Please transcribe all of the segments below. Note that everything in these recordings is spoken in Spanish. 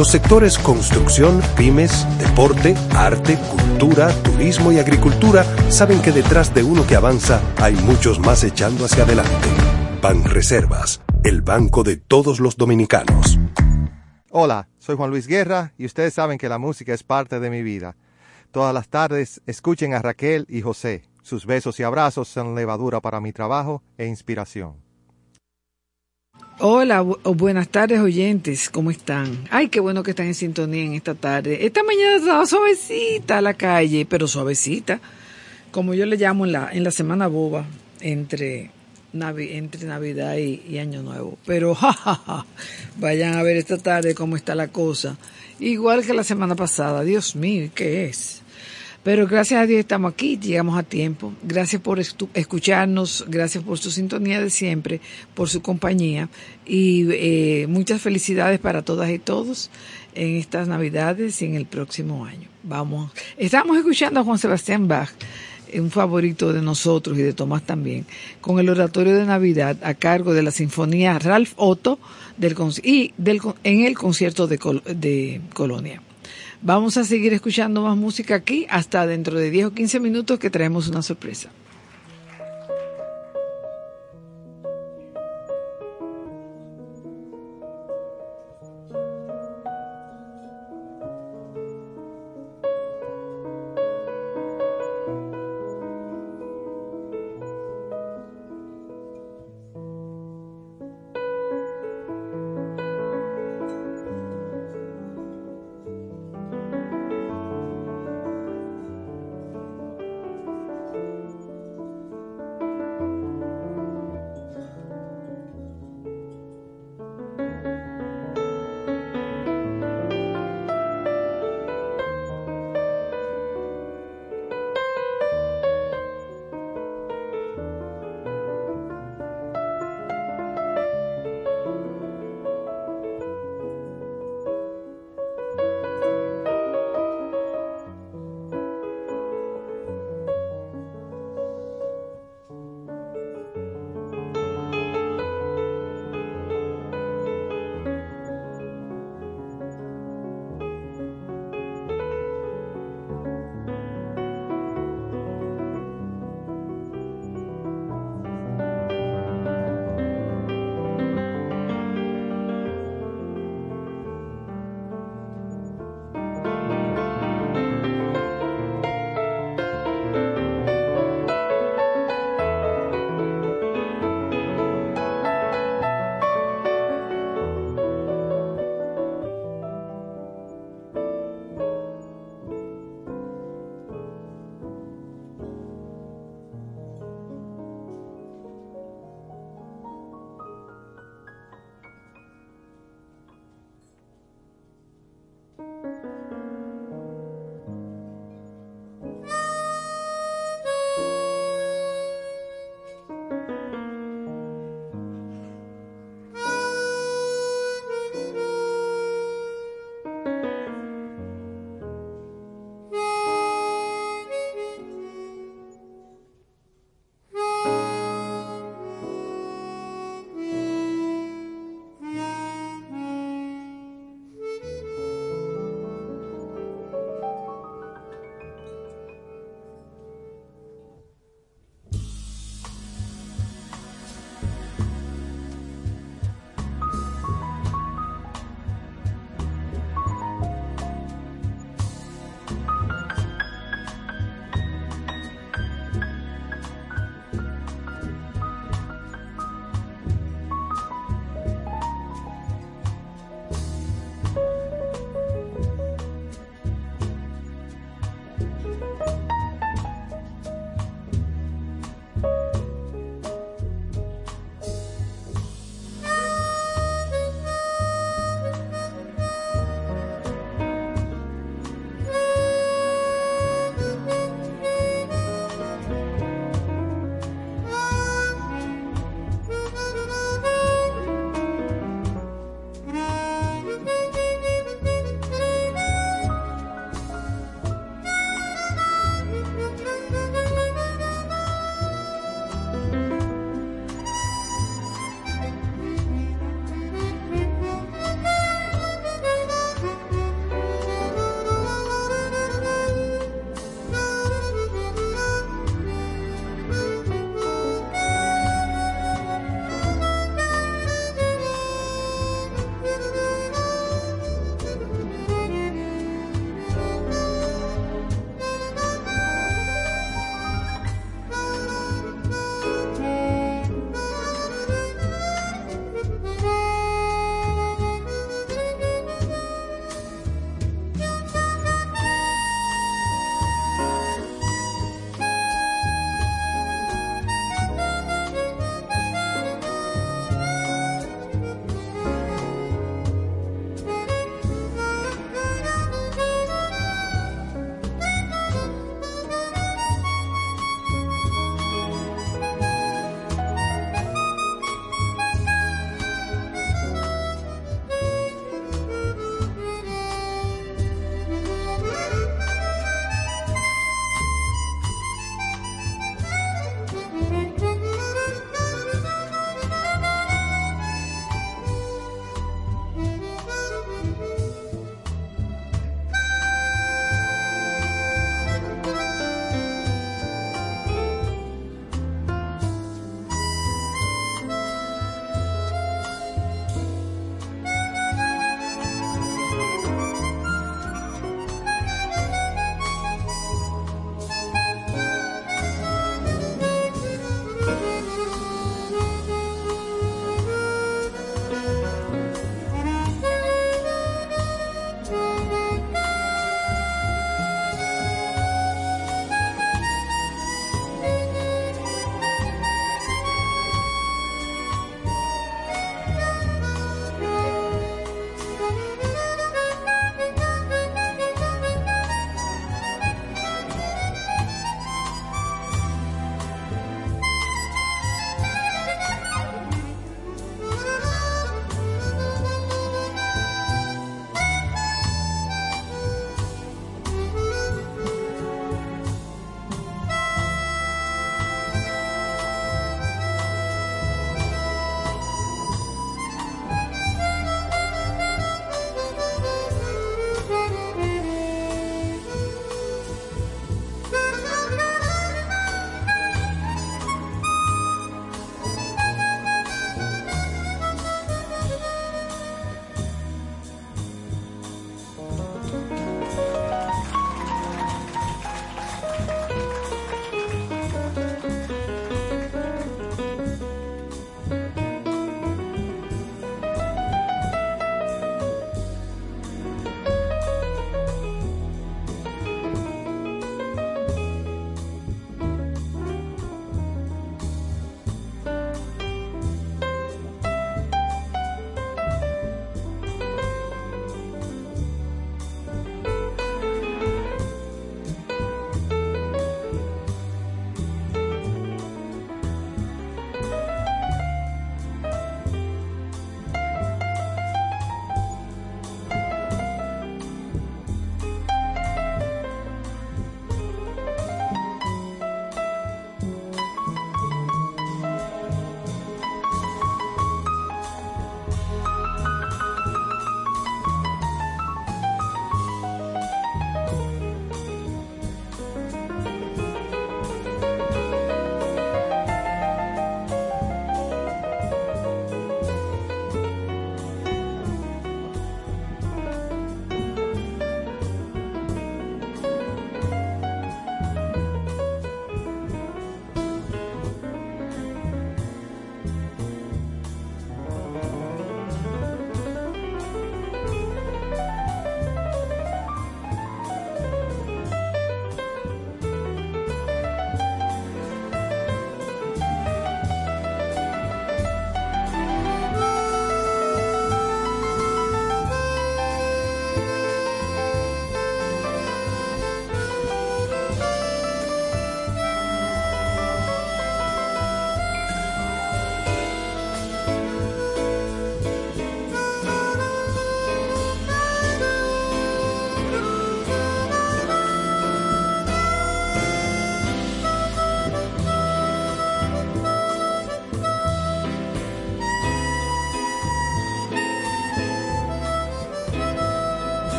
Los sectores construcción, pymes, deporte, arte, cultura, turismo y agricultura saben que detrás de uno que avanza hay muchos más echando hacia adelante. Ban Reservas, el banco de todos los dominicanos. Hola, soy Juan Luis Guerra y ustedes saben que la música es parte de mi vida. Todas las tardes escuchen a Raquel y José sus besos y abrazos son levadura para mi trabajo e inspiración. Hola, buenas tardes oyentes, ¿cómo están? Ay, qué bueno que están en sintonía en esta tarde. Esta mañana estaba suavecita la calle, pero suavecita, como yo le llamo en la, en la semana boba, entre, entre Navidad y, Año Nuevo. Pero, jajaja, vayan a ver esta tarde cómo está la cosa. Igual que la semana pasada, Dios mío, ¿qué es? Pero gracias a Dios estamos aquí, llegamos a tiempo. Gracias por escucharnos, gracias por su sintonía de siempre, por su compañía y eh, muchas felicidades para todas y todos en estas Navidades y en el próximo año. Vamos, estamos escuchando a Juan Sebastián Bach, un favorito de nosotros y de Tomás también, con el oratorio de Navidad a cargo de la Sinfonía Ralph Otto del, y del, en el concierto de, de Colonia. Vamos a seguir escuchando más música aquí hasta dentro de 10 o 15 minutos que traemos una sorpresa.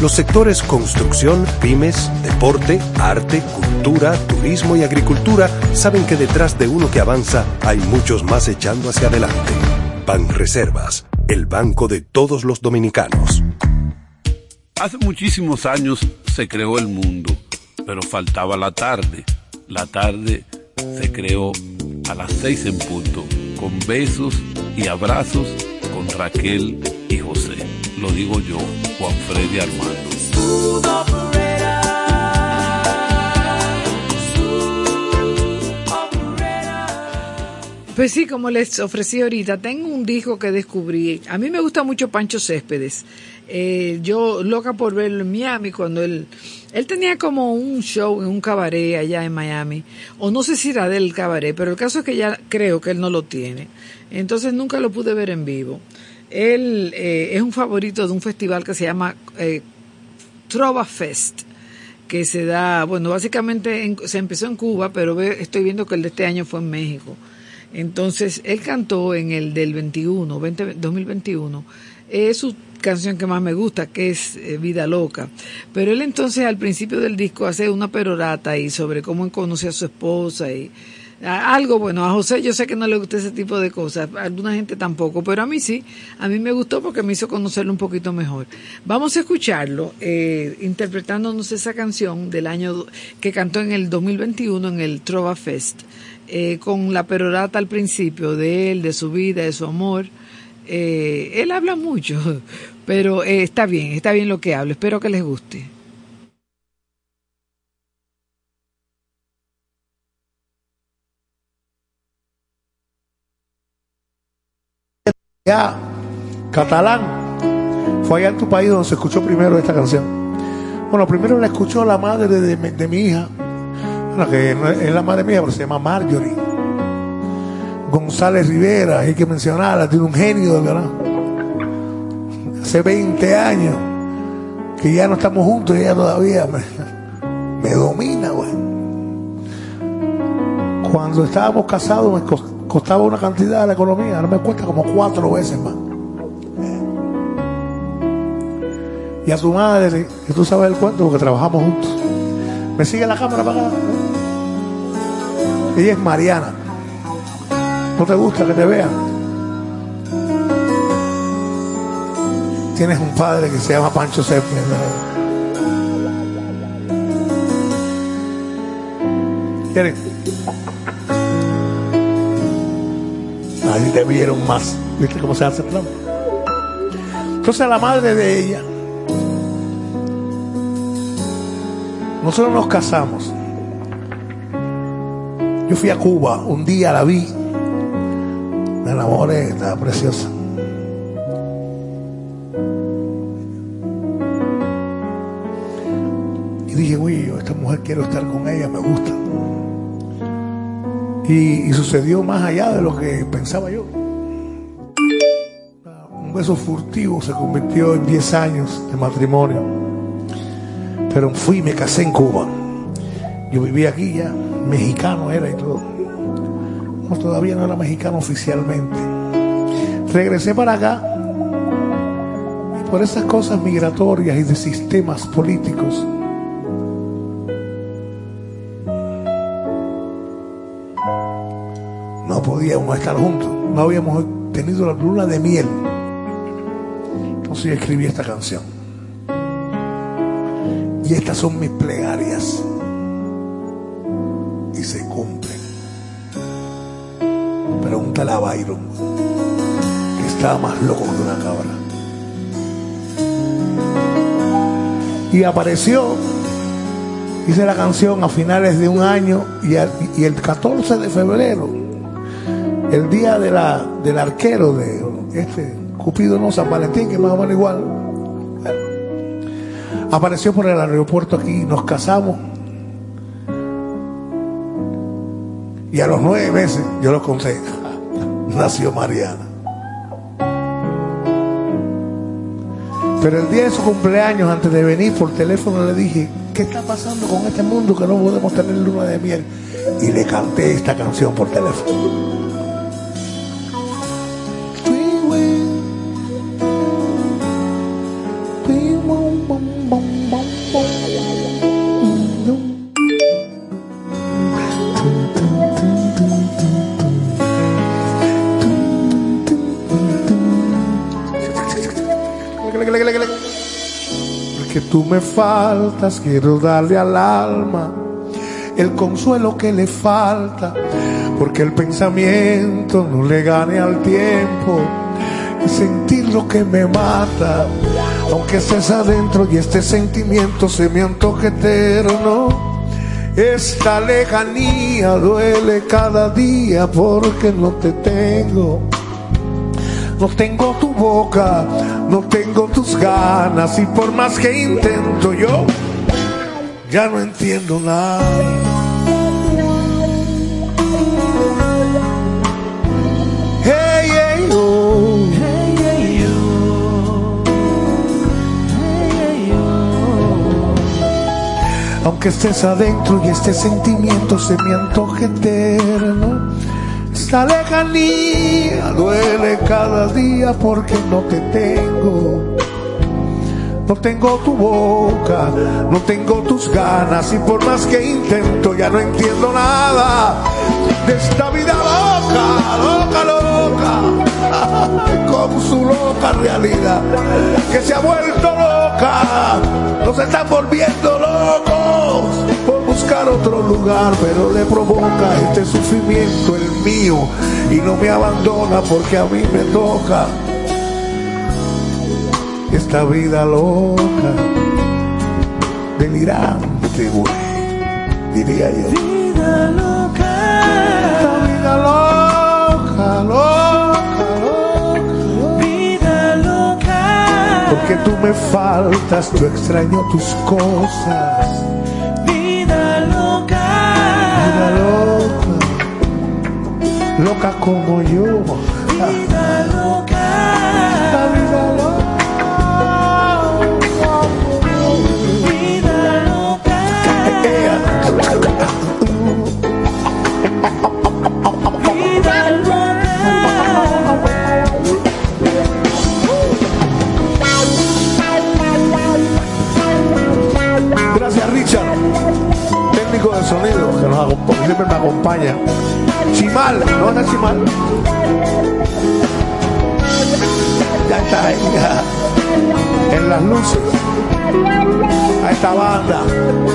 Los sectores construcción, pymes, deporte, arte, cultura, turismo y agricultura saben que detrás de uno que avanza hay muchos más echando hacia adelante. Ban Reservas, el banco de todos los dominicanos. Hace muchísimos años se creó el mundo, pero faltaba la tarde. La tarde se creó a las seis en punto con besos y abrazos con Raquel y José. Lo digo yo, Juan Freddy Armando. Pues sí, como les ofrecí ahorita, tengo un disco que descubrí. A mí me gusta mucho Pancho Céspedes. Eh, yo loca por verlo en Miami cuando él, él tenía como un show en un cabaret allá en Miami. O no sé si era del cabaret, pero el caso es que ya creo que él no lo tiene. Entonces nunca lo pude ver en vivo. Él eh, es un favorito de un festival que se llama eh, Trova Fest que se da, bueno, básicamente se empezó en Cuba, pero estoy viendo que el de este año fue en México. Entonces, él cantó en el del 21, 2021, es su canción que más me gusta, que es eh, Vida Loca. Pero él entonces al principio del disco hace una perorata ahí sobre cómo conoce a su esposa y algo bueno. A José yo sé que no le gusta ese tipo de cosas, a alguna gente tampoco, pero a mí sí, a mí me gustó porque me hizo conocerlo un poquito mejor. Vamos a escucharlo eh, interpretándonos esa canción del año que cantó en el 2021 en el Trova Fest. Eh, con la perorata al principio de él, de su vida, de su amor. Eh, él habla mucho, pero eh, está bien, está bien lo que habla. Espero que les guste. Ya, catalán, fue allá en tu país donde se escuchó primero esta canción. Bueno, primero la escuchó la madre de mi hija, que es la madre mía, pero se llama Marjorie. González Rivera, hay que mencionarla, tiene un genio de verdad. Hace 20 años que ya no estamos juntos y ella todavía me, domina, güey. Cuando estábamos casados me costaba una cantidad de la economía, ahora me cuesta como cuatro veces más. Y a su madre, que tú sabes el cuento porque trabajamos juntos. ¿Me sigue la cámara para acá? Ella es Mariana. ¿No te gusta que te vean? Tienes un padre que se llama Pancho Céspedes. ¿Quieren? Ahí te vieron más. ¿Viste cómo se hace plan? Entonces la madre de ella, nosotros nos casamos yo fui a Cuba, un día la vi, me enamoré, estaba preciosa. Y dije, uy, esta mujer quiero estar con. Y, sucedió más allá de lo que pensaba yo. Un beso furtivo se convirtió en 10 años de matrimonio. Pero fui y me casé en Cuba. Yo vivía aquí ya mexicano era y todo. No, todavía no era mexicano oficialmente. Regresé para acá y por esas cosas migratorias y de sistemas políticos. No podíamos estar juntos, no habíamos tenido la luna de miel. Entonces escribí esta canción. Y estas son mis plegarias se cumplen. Pregúntale a Byron, que estaba más loco que una cabra. Y apareció, hice la canción a finales de un año y, el 14 de febrero, el día de la, del arquero de este Cupido no San Valentín, que más o menos igual, apareció por el aeropuerto aquí, nos casamos Y a los nueve meses, yo lo conté, nació Mariana. Pero el día de su cumpleaños, antes de venir por teléfono, le dije, ¿qué está pasando con este mundo que no podemos tener luna de miel? Y le canté esta canción por teléfono. Faltas, quiero darle al alma el consuelo que le falta, porque el pensamiento no le gane al tiempo y sentir lo que me mata, aunque estés adentro y este sentimiento se me antoje eterno. Esta lejanía duele cada día porque no te tengo. No tengo tu boca, no tengo tus ganas y por más que intento yo, ya no entiendo nada. Hey, hey, oh. Aunque estés adentro y este sentimiento se me antoje eterno, esta lejanía duele cada día porque no te tengo. No tengo tu boca, no tengo tus ganas y por más que intento ya no entiendo nada de esta vida loca, loca, loca, con su loca realidad que se ha vuelto loca, nos están volviendo locos buscar otro lugar, pero le provoca este sufrimiento el mío y no me abandona porque a mí me toca esta vida loca, delirante, güey, diría yo. Vida loca, Esta vida loca, loca, loca, vida loca, porque tú me faltas, yo extraño tus cosas, vida loca, loca como yo. vida loca, Esta vida loca. vida loca, nos siempre me acompaña. Chimal, ¿no está Chimal? Ya está ya. en las luces. A esta banda,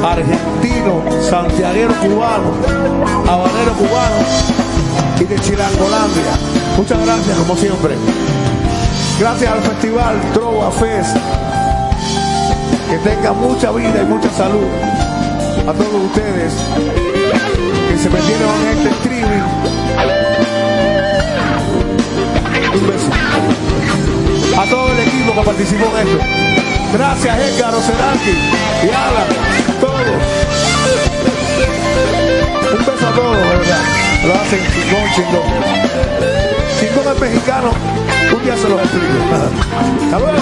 argentino, santiaguero cubano, habanero cubano y de Chilangolandia. Muchas gracias como siempre. Gracias al festival Trova Fest que tenga mucha vida y mucha salud a todos ustedes se metieron en este streaming. Un beso. A todo el equipo que participó en esto. Gracias Edgar Oceranqui y Alan, todos. Un beso a todos, verdad. Lo hacen chingón, chingón. Chingón es mexicano. Un día se los explico. Hasta.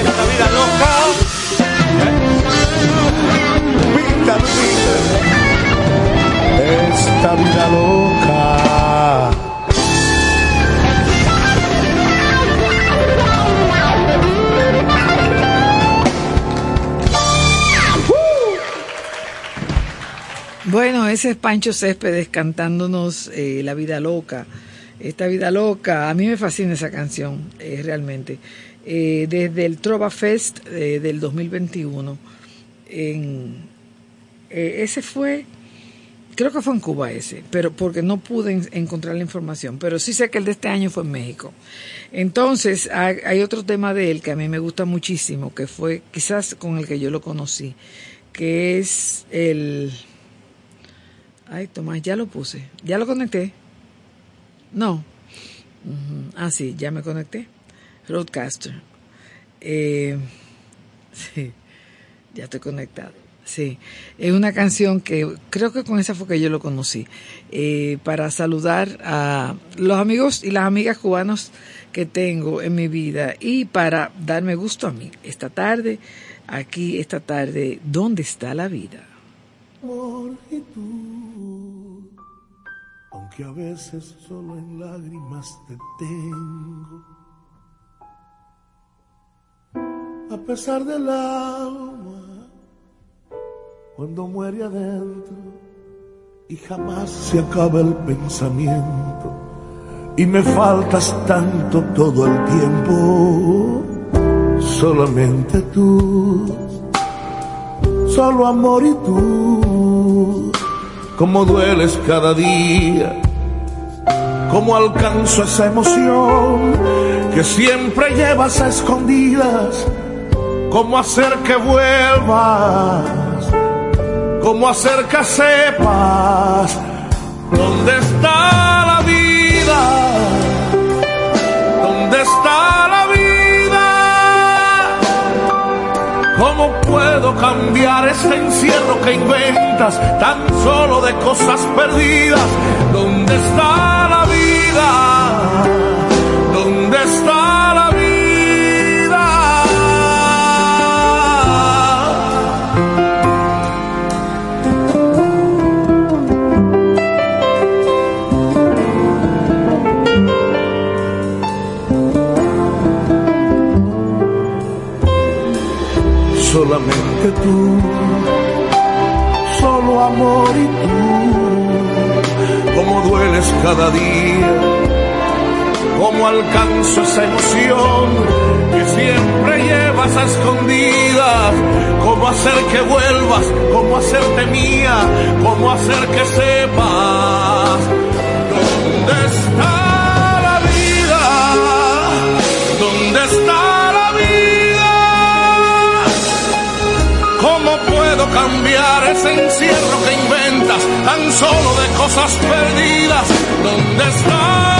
Esta vida loca. Esta vida loca. Bueno, ese es Pancho Céspedes cantándonos eh, La vida loca. Esta vida loca, a mí me fascina esa canción, eh, realmente. Eh, desde el Trova Fest eh, del 2021. En, ese fue creo que fue en Cuba ese, pero porque no pude en- encontrar la información, pero sí sé que el de este año fue en México. Entonces, hay otro tema de él que a mí me gusta muchísimo, que fue quizás con el que yo lo conocí, que es el... Ay, Tomás, ya lo puse, ya lo conecté. No. Ah, sí, ya me conecté. Roadcaster. Eh, sí, ya estoy conectado. Sí, es una canción que creo que con esa fue que yo lo conocí. Eh, para saludar a los amigos y las amigas cubanos que tengo en mi vida y para darme gusto a mí. Esta tarde, aquí, esta tarde, ¿dónde está la vida? Tú, aunque a veces solo en lágrimas te tengo. A pesar del alma, cuando muere adentro y jamás se acaba el pensamiento y me faltas tanto todo el tiempo, solamente tú solo amor y tú. Cómo dueles cada día, cómo alcanzo esa emoción que siempre llevas a escondidas. Cómo hacer que vuelvas, cómo hacer que sepas dónde está la vida, dónde está la ¿Cómo puedo cambiar ese encierro que inventas tan solo de cosas perdidas? ¿Dónde está la vida? Solamente tú, solo amor y tú, cómo dueles cada día, cómo alcanzo esa emoción que siempre llevas a escondidas, cómo hacer que vuelvas, cómo hacerte mía, cómo hacer que sepas cambiar ese encierro que inventas tan solo de cosas perdidas? ¿Dónde está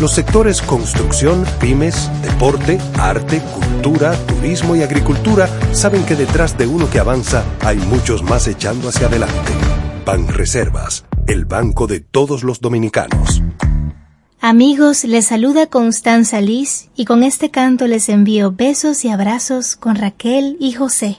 Los sectores construcción, pymes, deporte, arte, cultura, turismo y agricultura saben que detrás de uno que avanza hay muchos más echando hacia adelante. Banreservas, el banco de todos los dominicanos. Amigos, les saluda Constanza Liz y con este canto les envío besos y abrazos con Raquel y José.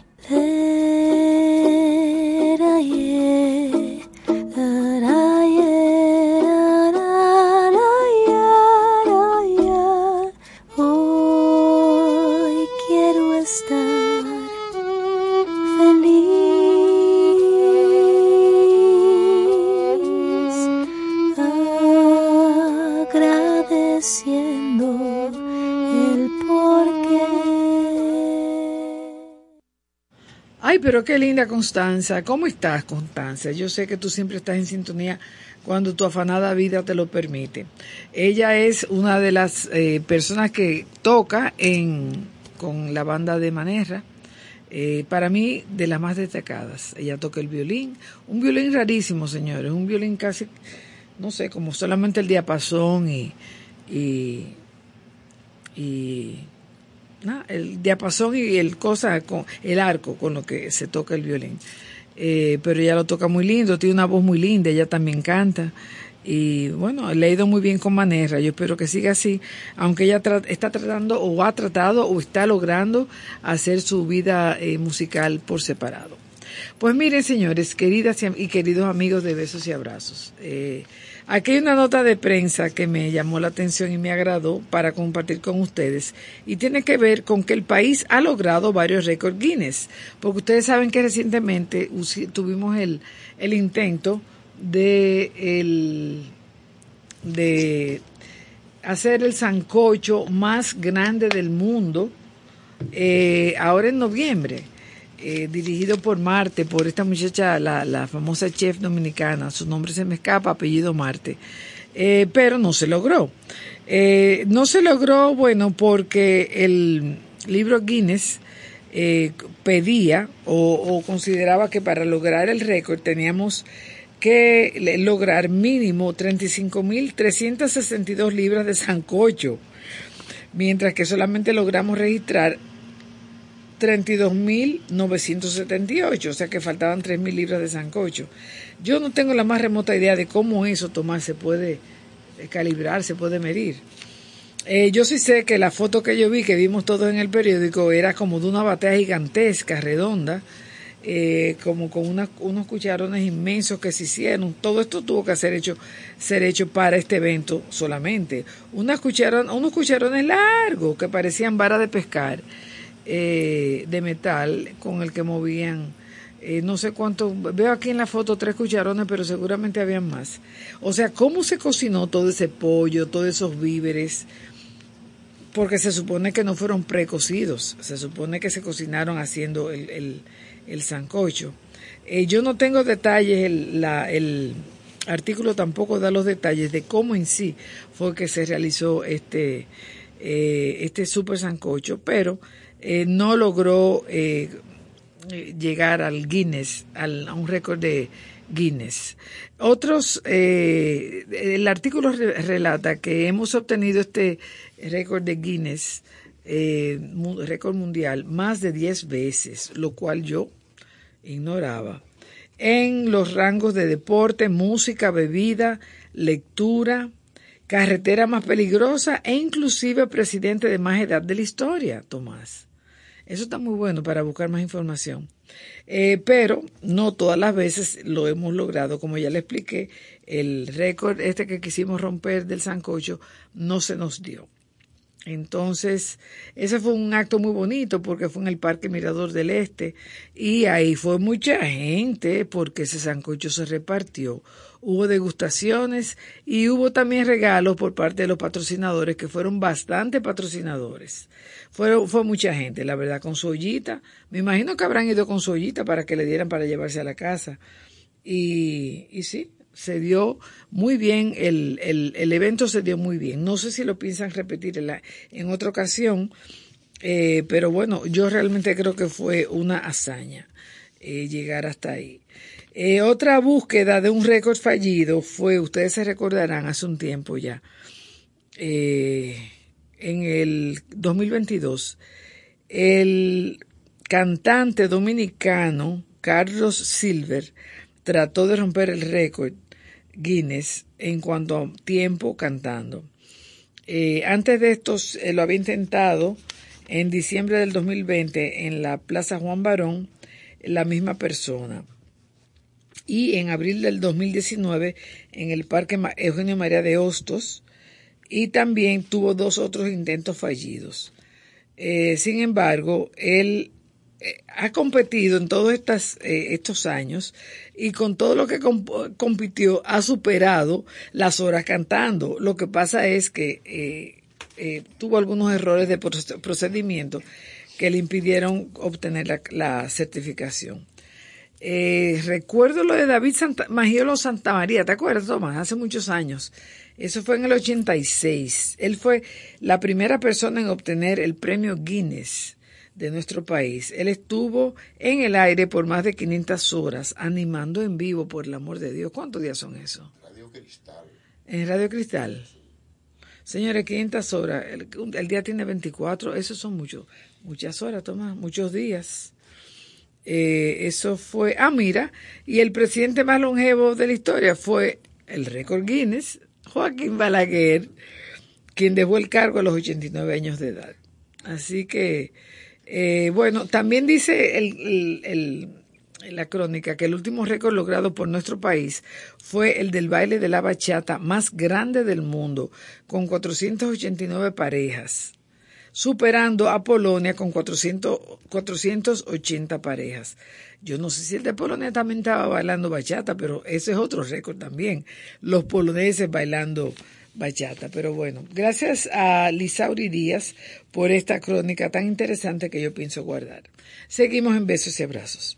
Pero qué linda Constanza. ¿Cómo estás, Constanza? Yo sé que tú siempre estás en sintonía cuando tu afanada vida te lo permite. Ella es una de las eh, personas que toca en, con la banda de Manerra. Eh, para mí, de las más destacadas. Ella toca el violín, un violín rarísimo, señores, un violín casi, no sé, como solamente el diapasón y, y, y el diapasón y el cosa con el arco con lo que se toca el violín. Eh, pero ella lo toca muy lindo, tiene una voz muy linda, ella también canta. Y bueno, le ha ido muy bien con Manerra. Yo espero que siga así, aunque ella está tratando o ha tratado o está logrando hacer su vida eh, musical por separado. Pues miren, señores, queridas y, y queridos amigos de Besos y Abrazos. eh, aquí hay una nota de prensa que me llamó la atención y me agradó para compartir con ustedes. Y tiene que ver con que el país ha logrado varios récords Guinness. Porque ustedes saben que recientemente tuvimos el, el intento de el de hacer el sancocho más grande del mundo eh, ahora en noviembre eh, dirigido por Marte por esta muchacha la, famosa chef dominicana. Su nombre se me escapa apellido Marte. Eh, pero no se logró. Eh, no se logró bueno porque el libro Guinness pedía o, consideraba que para lograr el récord teníamos que lograr mínimo 35.362 libras de sancocho, mientras que solamente logramos registrar 32.978, o sea que faltaban 3.000 libras de sancocho. Yo no tengo la más remota idea de cómo eso, Tomás, se puede eh, calibrar, se puede medir. Eh, yo sí sé que la foto que yo vi, que vimos todos en el periódico, era como de una batalla gigantesca, redonda, eh, como con unos cucharones inmensos que se hicieron. Todo esto tuvo que ser hecho, ser hecho para este evento solamente. Unas unos cucharones largos que parecían varas de pescar eh, de metal con el que movían. eh, no sé cuánto, veo aquí en la foto tres cucharones, pero seguramente habían más. O sea, ¿cómo se cocinó todo ese pollo, todos esos víveres? porque se supone que no fueron precocidos, se supone que se cocinaron haciendo el, el, el sancocho. Eh, yo no tengo detalles, el, el artículo tampoco da los detalles de cómo en sí fue que se realizó este, eh, este super sancocho, pero eh, no logró eh, llegar al Guinness, al, a un récord de Guinness. Otros, eh, el artículo re- relata que hemos obtenido este récord de Guinness, eh, mu- récord mundial, más de 10 veces, lo cual yo ignoraba, en los rangos de deporte, música, bebida, lectura, carretera más peligrosa e inclusive presidente de más edad de la historia, Tomás. Eso está muy bueno para buscar más información. Eh, pero no todas las veces lo hemos logrado, como ya le expliqué, el récord este que quisimos romper del sancocho no se nos dio. Entonces, ese fue un acto muy bonito porque fue en el Parque Mirador del Este y ahí fue mucha gente porque ese sancocho se repartió. Hubo degustaciones y hubo también regalos por parte de los patrocinadores que fueron bastante patrocinadores. Fue, fue mucha gente, la verdad, con su. Me imagino que habrán ido con su para que le dieran para llevarse a la casa. Y, y sí, se dio muy bien, el, el, el evento se dio muy bien. No sé si lo piensan repetir en, la, en otra ocasión, eh, pero bueno, yo realmente creo que fue una hazaña eh, llegar hasta ahí. Eh, otra búsqueda de un récord fallido fue, ustedes se recordarán, hace un tiempo ya, eh, en el 2022, el cantante dominicano Carlos Silver trató de romper el récord Guinness en cuanto a tiempo cantando. Eh, antes de esto lo había intentado en diciembre del 2020 en la Plaza Juan Barón, la misma persona. Y en abril del 2019 en el Parque Eugenio María de Hostos. Y también tuvo dos otros intentos fallidos. Eh, sin embargo, él eh, ha competido en todos estas, eh, estos años y con todo lo que comp- compitió ha superado las horas cantando. Lo que pasa es que eh, eh, tuvo algunos errores de proce- procedimiento que le impidieron obtener la certificación. Eh, recuerdo lo de David Santa, Magiolo Santa María, ¿te acuerdas, Tomás? Hace muchos años. Eso fue en el 86. Él fue la primera persona en obtener el premio Guinness de nuestro país. Él estuvo en el aire por más de 500 horas, animando en vivo, por el amor de Dios. ¿Cuántos días son eso? Radio Cristal. En Radio Cristal. Señores, 500 horas. El, el día tiene 24. Eso son muchos, muchas horas, Tomás, muchos días. Eh, eso fue, ah, mira, y el presidente más longevo de la historia fue el récord Guinness, Joaquín Balaguer, quien dejó el cargo a los 89 años de edad. Así que, eh, bueno, también dice el, el, la crónica que el último récord logrado por nuestro país fue el del baile de la bachata más grande del mundo, con 489 parejas superando a Polonia con 400, 480 parejas. Yo no sé si el de Polonia también estaba bailando bachata, pero ese es otro récord también. Los poloneses bailando bachata. Pero bueno, gracias a Lisauri Díaz por esta crónica tan interesante que yo pienso guardar. Seguimos en besos y abrazos.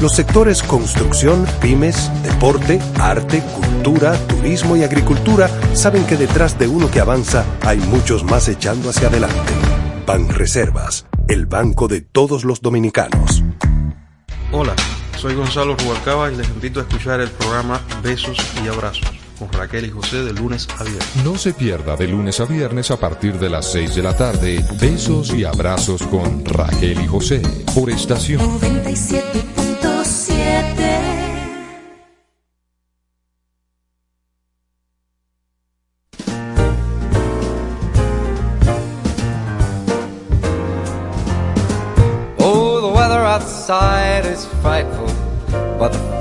Los sectores construcción, pymes, deporte, arte, cultura, turismo y agricultura saben que detrás de uno que avanza hay muchos más echando hacia adelante. Banreservas, el banco de todos los dominicanos. Hola, soy Gonzalo Rubalcaba y les invito a escuchar el programa Besos y Abrazos con Raquel y José de lunes a viernes. No se pierda de lunes a viernes a partir de las 6 de la tarde Besos y Abrazos con Raquel y José por estación 97.7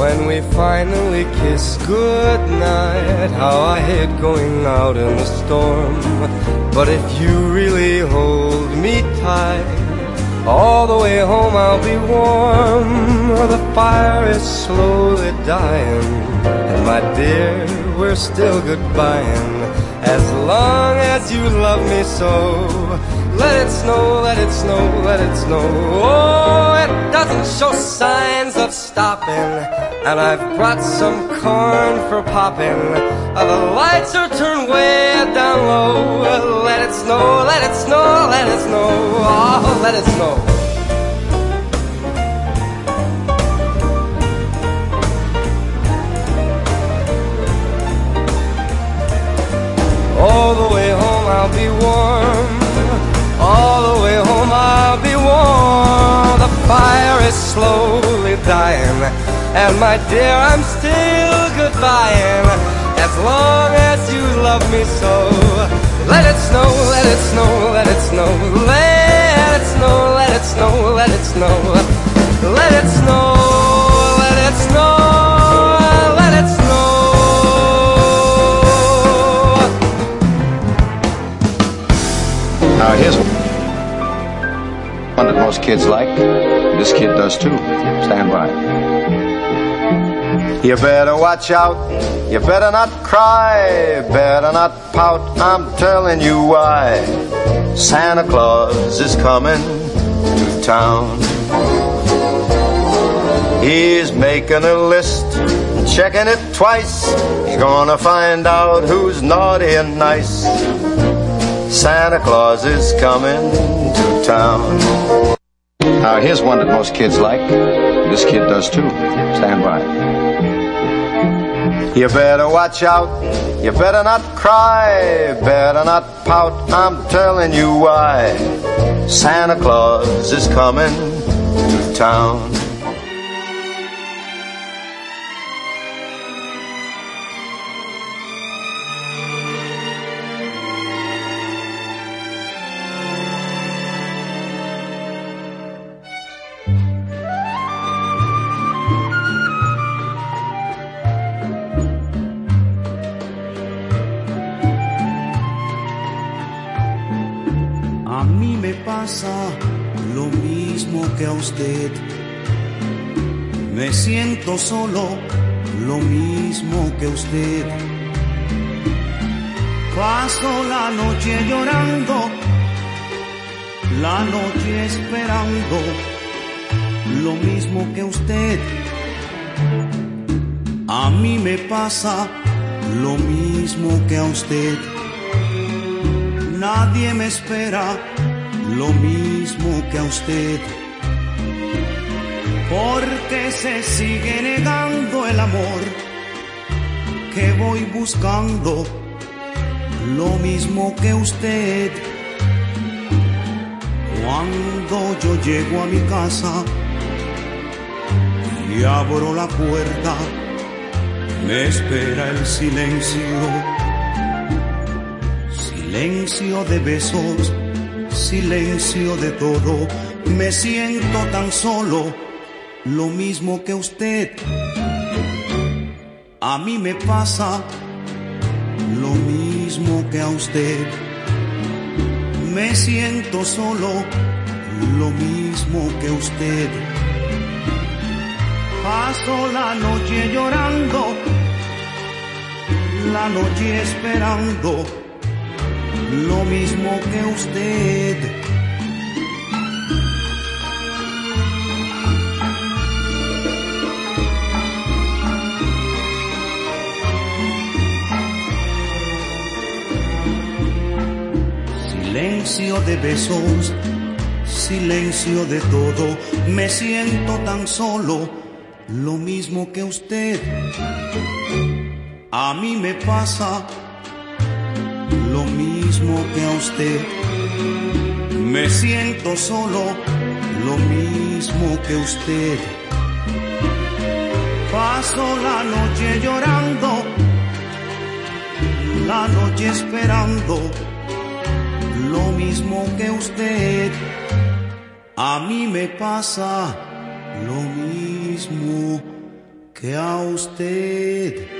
When we finally kiss goodnight, how I hate going out in the storm. But if you really hold me tight, all the way home I'll be warm. The fire is slowly dying, and my dear, we're still goodbying. As long as you love me so, let it snow, let it snow, let it snow. Oh, it doesn't show signs of stopping. And I've brought some corn for popping. The lights are turned way down low. Let it snow, let it snow, let it snow. Oh, let it snow. All the way home I'll be warm. All the way home I'll be warm. The fire is slowly dying. And my dear, I'm still goodbying. As long as you love me so. Let it snow, let it snow, let it snow. Let it snow, let it snow, let it snow. Let it snow, let Now here's one that most kids like. This kid does too. Stand by. You better watch out. You better not cry. Better not pout. I'm telling you why. Santa Claus is coming to town. He's making a list, and checking it twice. He's gonna find out who's naughty and nice. Santa Claus is coming to town. Now here's one that most kids like. This kid does too. Stand by. You better watch out. You better not cry. Better not pout. I'm telling you why. Santa Claus is coming to town. Me siento solo, lo mismo que usted. Paso la noche llorando, la noche esperando, lo mismo que usted. A mí me pasa lo mismo que a usted. Nadie me espera lo mismo que a usted. Porque se sigue negando el amor que voy buscando, lo mismo que usted. Cuando yo llego a mi casa y abro la puerta, me espera el silencio. Silencio de besos, silencio de todo. Me siento tan solo, lo mismo que usted. A mí me pasa lo mismo que a usted. Me siento solo, lo mismo que usted. Paso la noche llorando, la noche esperando, lo mismo que usted. Silencio de besos, silencio de todo, me siento tan solo, lo mismo que usted. A mí me pasa lo mismo que a usted. Me siento solo, lo mismo que usted. Paso la noche llorando, la noche esperando, lo mismo que usted. A mí me pasa lo mismo que a usted.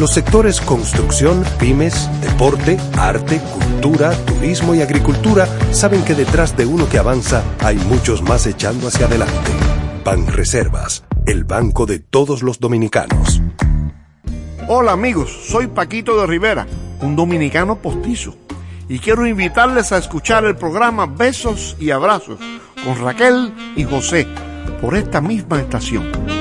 Los sectores construcción, pymes, deporte, arte, cultura, turismo y agricultura saben que detrás de uno que avanza hay muchos más echando hacia adelante. Banreservas, el banco de todos los dominicanos. Hola amigos, soy Paquito de Rivera, un dominicano postizo, y quiero invitarles a escuchar el programa Besos y Abrazos con Raquel y José por esta misma estación.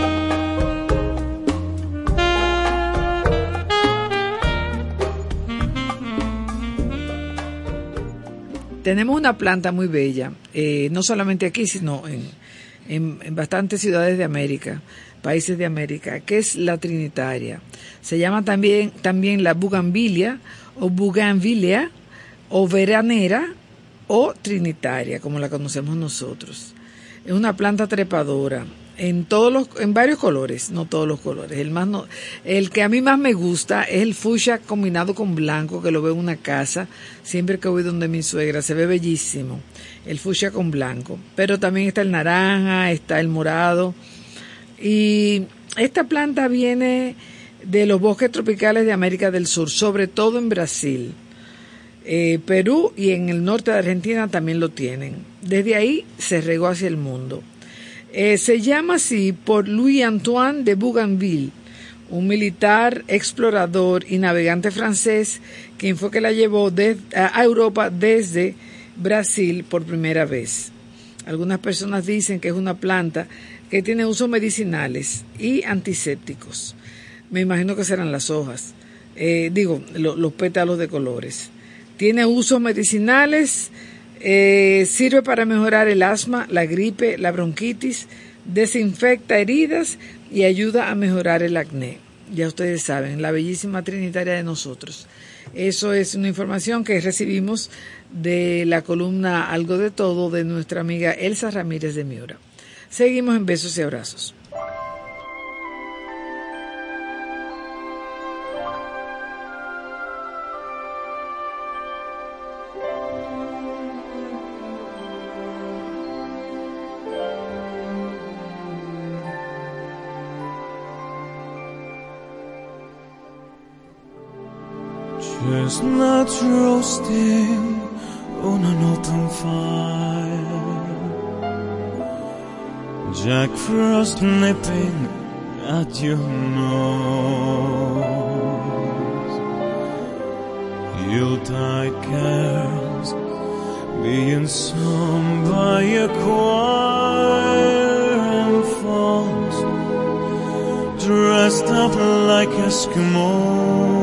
Tenemos una planta muy bella, eh, no solamente aquí, sino en, en, en, bastantes ciudades de América, países de América, que es la trinitaria. Se llama también, también la bugambilia o bugambilia o veranera o trinitaria, como la conocemos nosotros. Es una planta trepadora en todos los en varios colores, no todos los colores. El más no, el que a mí más me gusta es el fuchsia combinado con blanco que lo veo en una casa, siempre que voy donde mi suegra, se ve bellísimo. El fuchsia con blanco, pero también está el naranja, está el morado y esta planta viene de los bosques tropicales de América del Sur, sobre todo en Brasil. Eh, Perú y en el norte de Argentina también lo tienen. Desde ahí se regó hacia el mundo. Eh, se llama así por Louis Antoine de Bougainville, un militar, explorador y navegante francés, quien fue que la llevó a Europa desde Brasil por primera vez. Algunas personas dicen que es una planta que tiene usos medicinales y antisépticos. Me imagino que serán las hojas, eh, digo, lo, los pétalos de colores. Tiene usos medicinales, eh, sirve para mejorar el asma, la gripe, la bronquitis, desinfecta heridas y ayuda a mejorar el acné. Ya ustedes saben, la bellísima trinitaria de nosotros. Eso es una información que recibimos de la columna Algo de Todo de nuestra amiga Elsa Ramírez de Miura. Seguimos en besos y abrazos. Chestnuts roasting on an open fire. Jack Frost nipping at your nose. Yuletide carols being sung by a choir and folks dressed up like Eskimos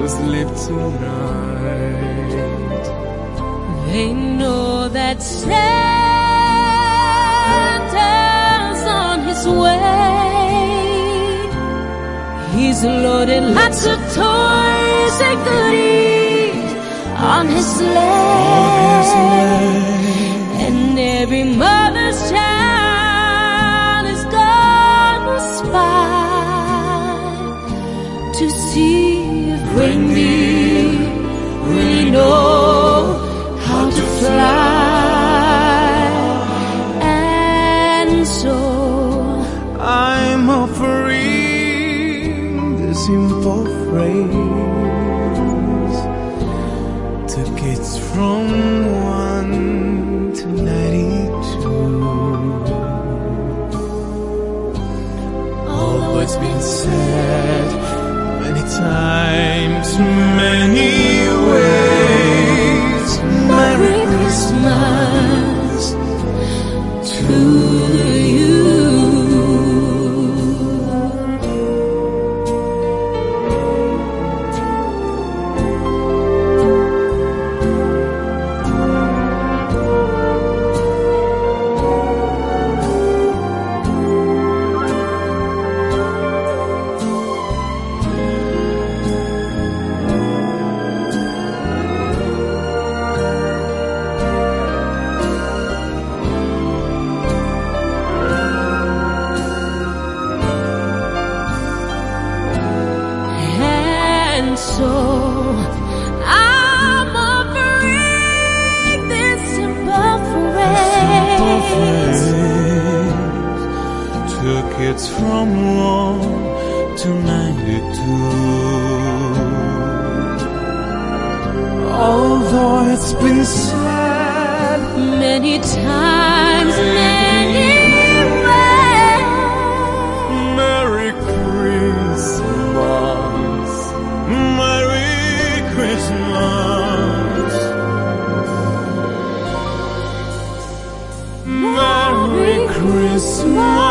to sleep tonight. They know that Santa's on his way. He's loaded lots of toys and goodies on his sleigh. And every mother's child is gonna spy to see when we, we know how to fly. It's been said Many times, many ways. Merry Christmas, Merry Christmas, Merry Christmas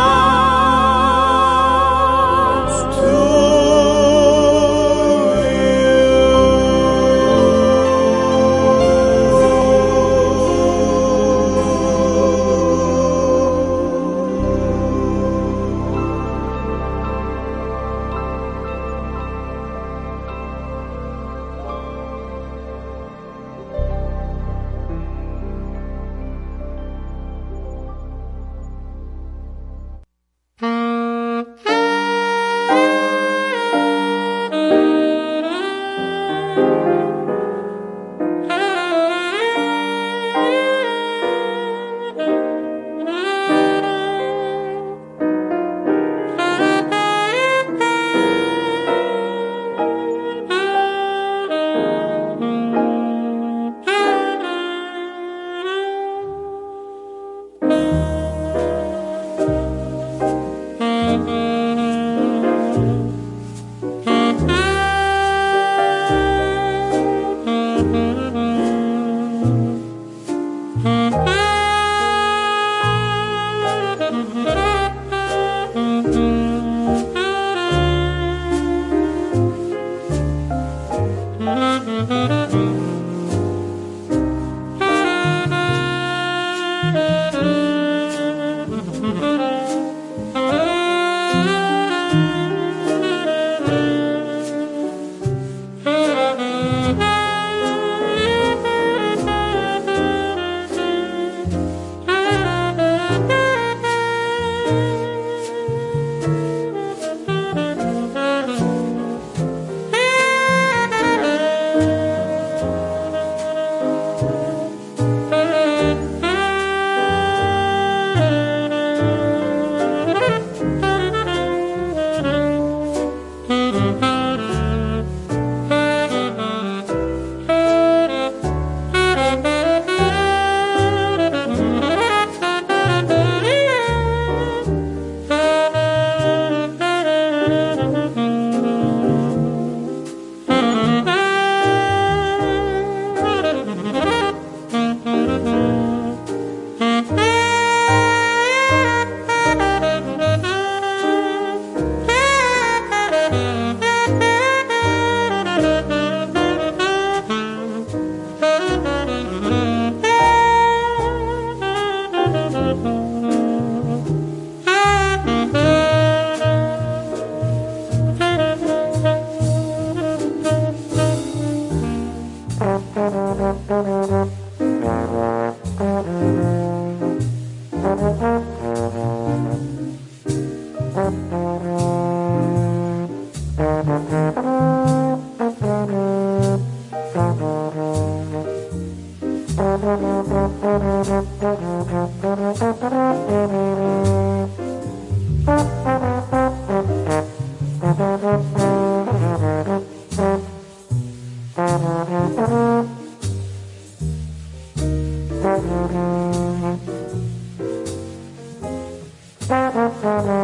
Mm-hmm.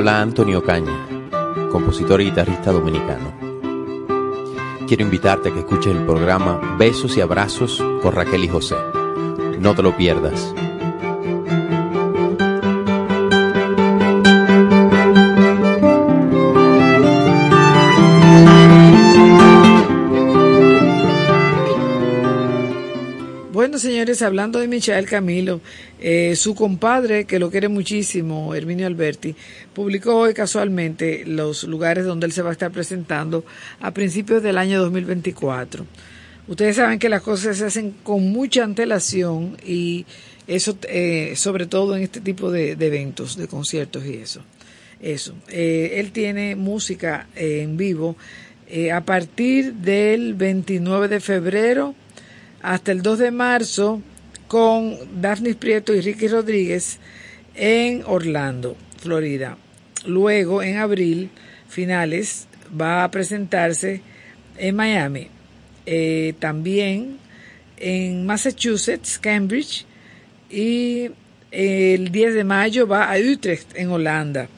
Habla Antonio Caña, compositor y guitarrista dominicano. Quiero invitarte a que escuches el programa Besos y Abrazos con Raquel y José. No te lo pierdas. Bueno, señores, hablando de Michael Camilo, eh, su compadre, que lo quiere muchísimo, Herminio Alberti, publicó hoy casualmente los lugares donde él se va a estar presentando a principios del año 2024. Ustedes saben que las cosas se hacen con mucha antelación y eso, eh, sobre todo en este tipo de, eventos, de conciertos y eso. Eso. Eh, él tiene música eh, en vivo eh, a partir del 29 de febrero hasta el 2 de marzo con Daphne Prieto y Ricky Rodríguez en Orlando, Florida. Luego, en abril, finales, va a presentarse en Miami. Eh, también en Massachusetts, Cambridge. Y el 10 de mayo va a Utrecht, en Holanda.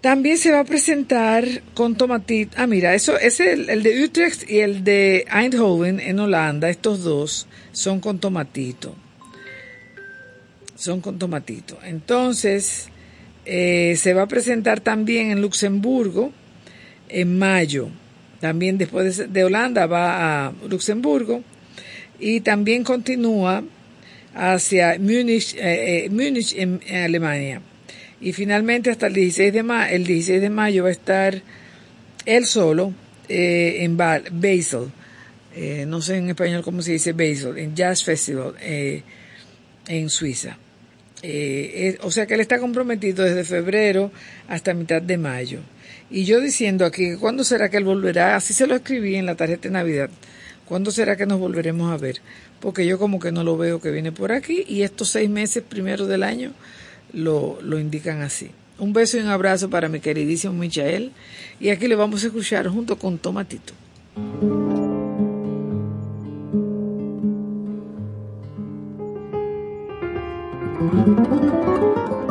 También se va a presentar con Tomatito. Ah, mira, eso es el, el, de Utrecht y el de Eindhoven en Holanda. Estos dos son con Tomatito. Son con Tomatito. Entonces, eh, se va a presentar también en Luxemburgo en mayo. También después de, de Holanda va a Luxemburgo. Y también continúa hacia Múnich, eh, eh, Múnich en, Alemania. Y finalmente hasta el 16 de, ma el 16 de mayo va a estar él solo eh, en Ba- Basel. Eh, no sé en español cómo se dice Basel, en Jazz Festival eh, en Suiza. Eh, o sea que él está comprometido desde febrero hasta mitad de mayo. Y yo diciendo aquí, ¿cuándo será que él volverá? Así se lo escribí en la tarjeta de Navidad. ¿Cuándo será que nos volveremos a ver? Porque yo como que no lo veo que viene por aquí y estos seis meses primero del año lo, lo indican así. Un beso y un abrazo para mi queridísimo Michael. Y aquí le vamos a escuchar junto con Tomatito. うん。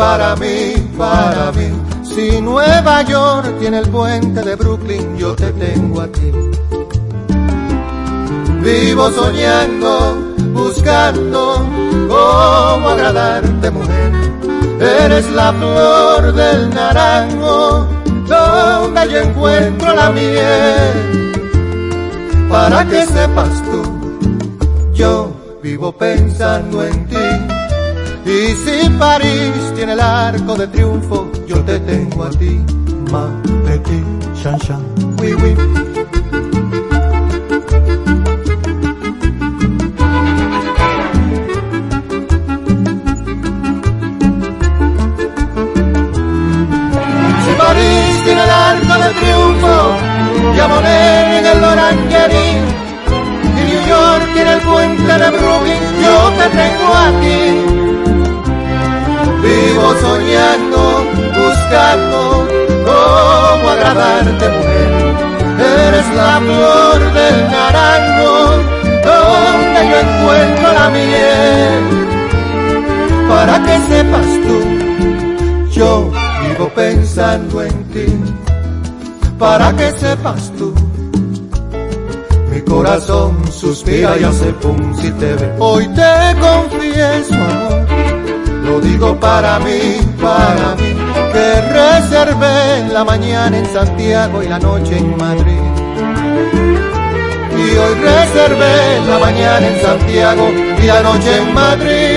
Para mí, para mí. Si Nueva York tiene el puente de Brooklyn, yo te tengo a ti. Vivo soñando, buscando cómo agradarte, mujer. Eres la flor del naranjo, donde yo encuentro la miel. Para que sepas tú, yo vivo pensando en ti. Y si París tiene el arco de triunfo, yo te tengo a ti, ma petit chan chan, oui oui. Si París tiene el arco de triunfo, ya Monet en el Orangerie, y New York tiene el puente de Brooklyn, yo te tengo a ti. Vivo soñando, buscando cómo agradarte, mujer. Eres la flor del naranjo, donde yo encuentro la miel. Para que sepas tú, yo vivo pensando en ti. Para que sepas tú, mi corazón suspira y hace pum si te ve. Hoy te confieso, lo digo para mí, para mí, que reservé la mañana en Santiago y la noche en Madrid. Y hoy reservé la mañana en Santiago y la noche en Madrid.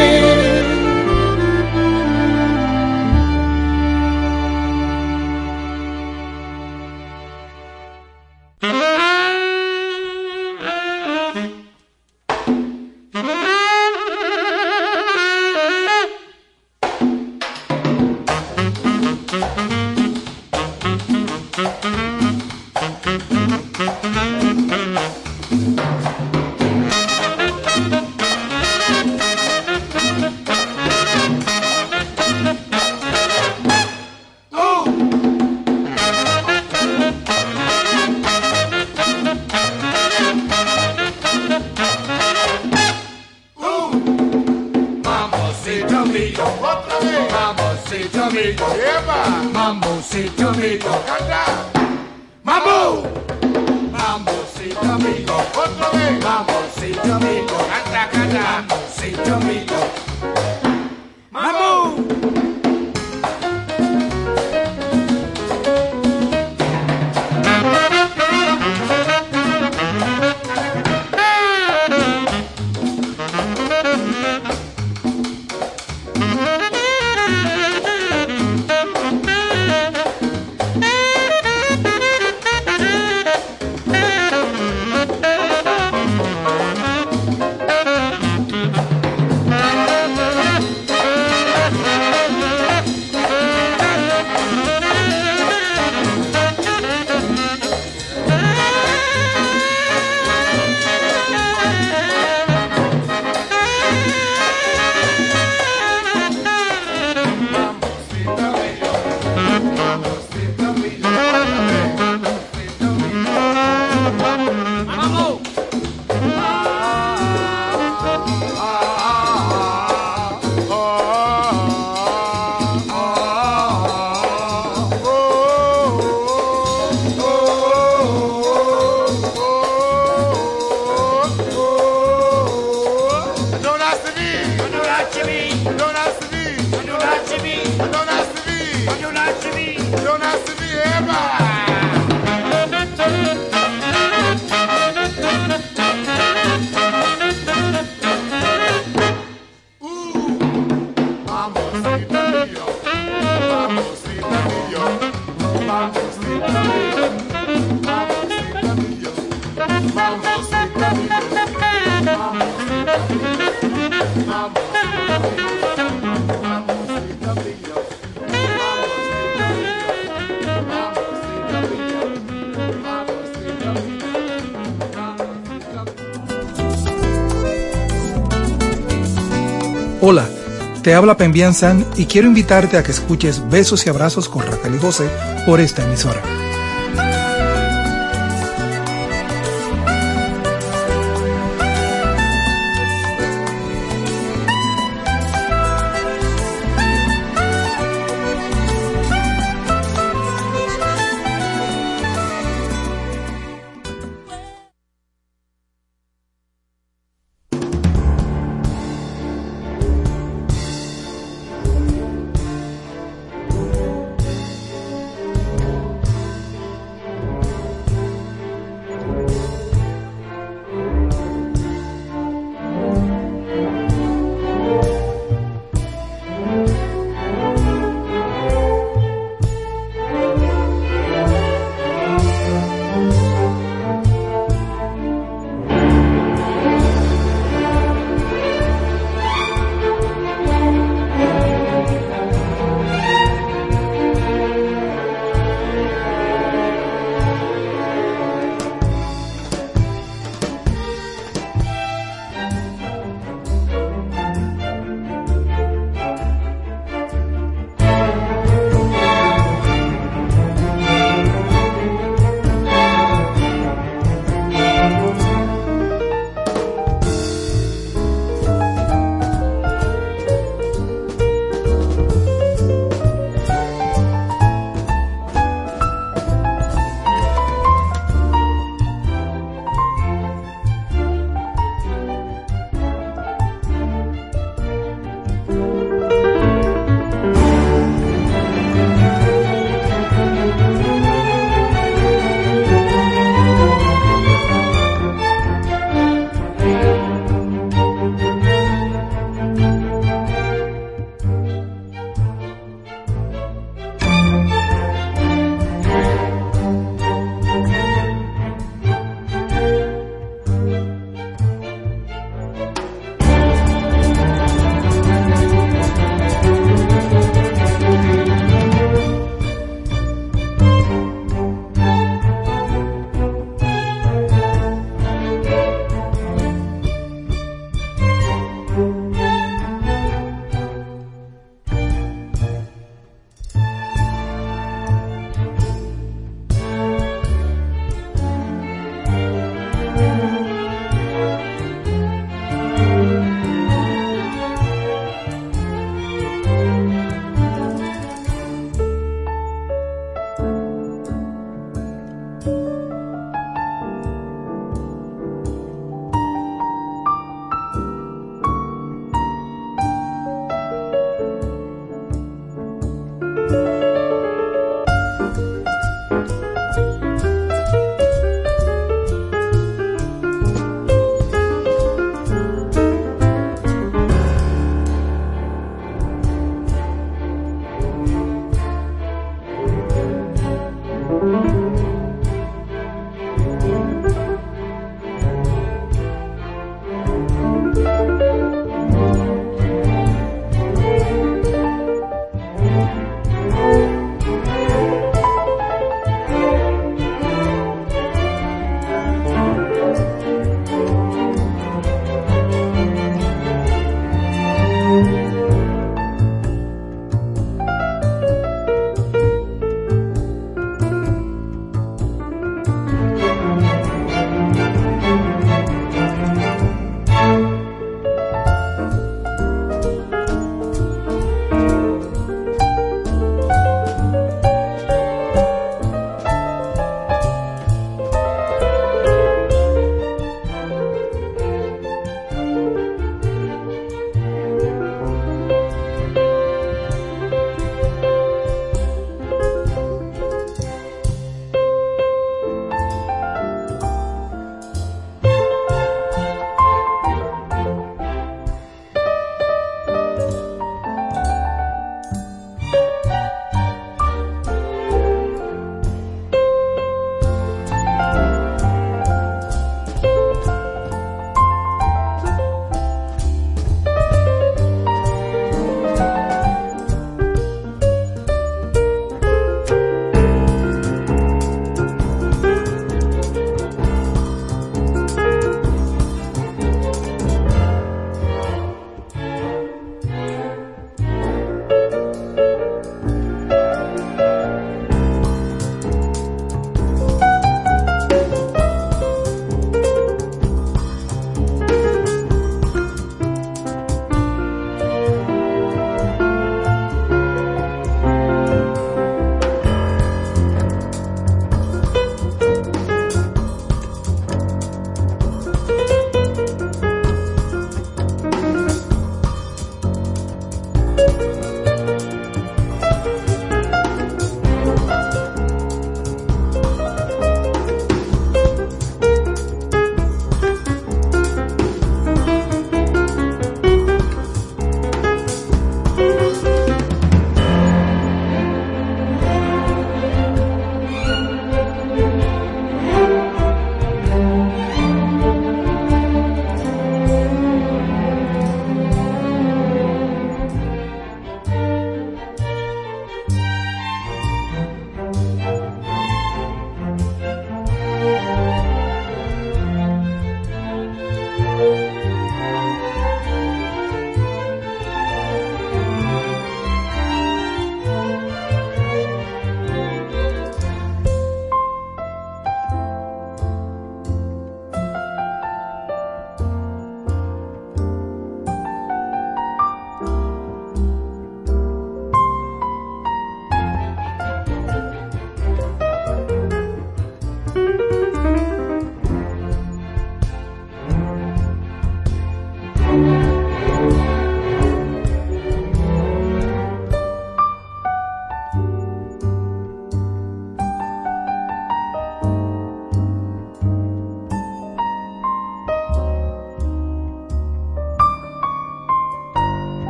Te habla Pembian San y quiero invitarte a que escuches Besos y Abrazos con Raquel y por esta emisora.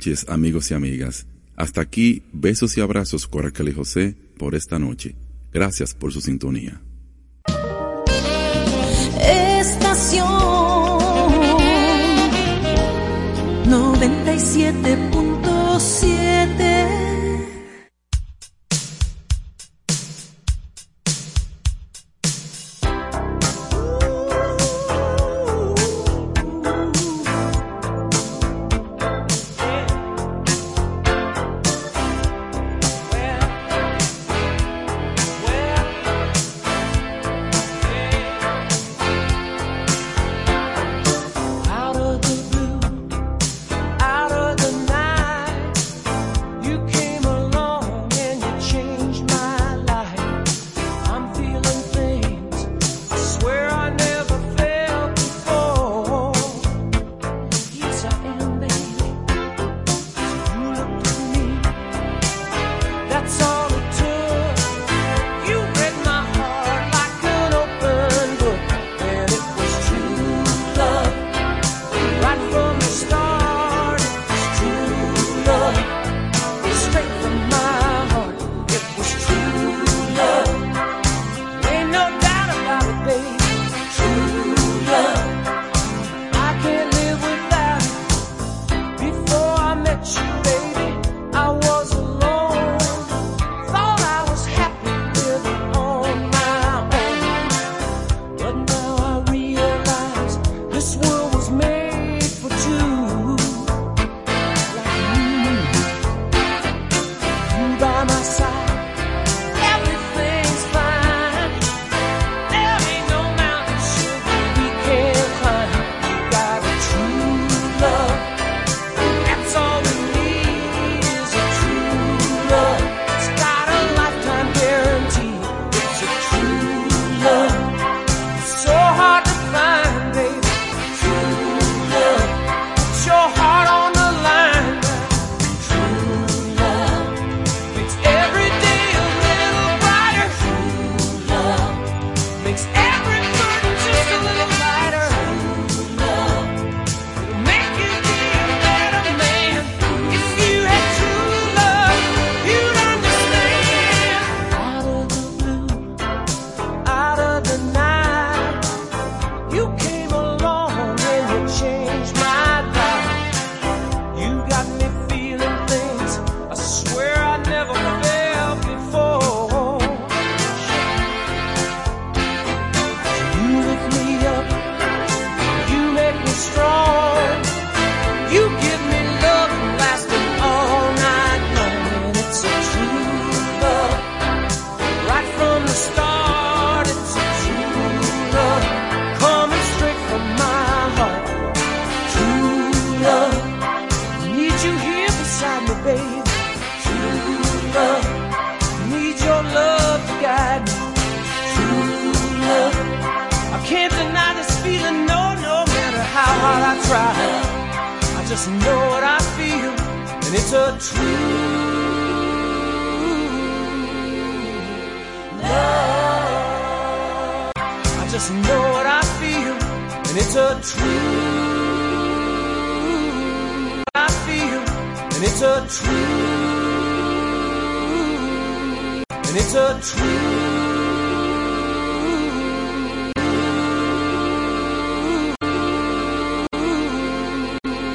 noches, amigos y amigas. Hasta aquí, besos y abrazos, Coracal José, por esta noche. Gracias por su sintonía. Estación 97.7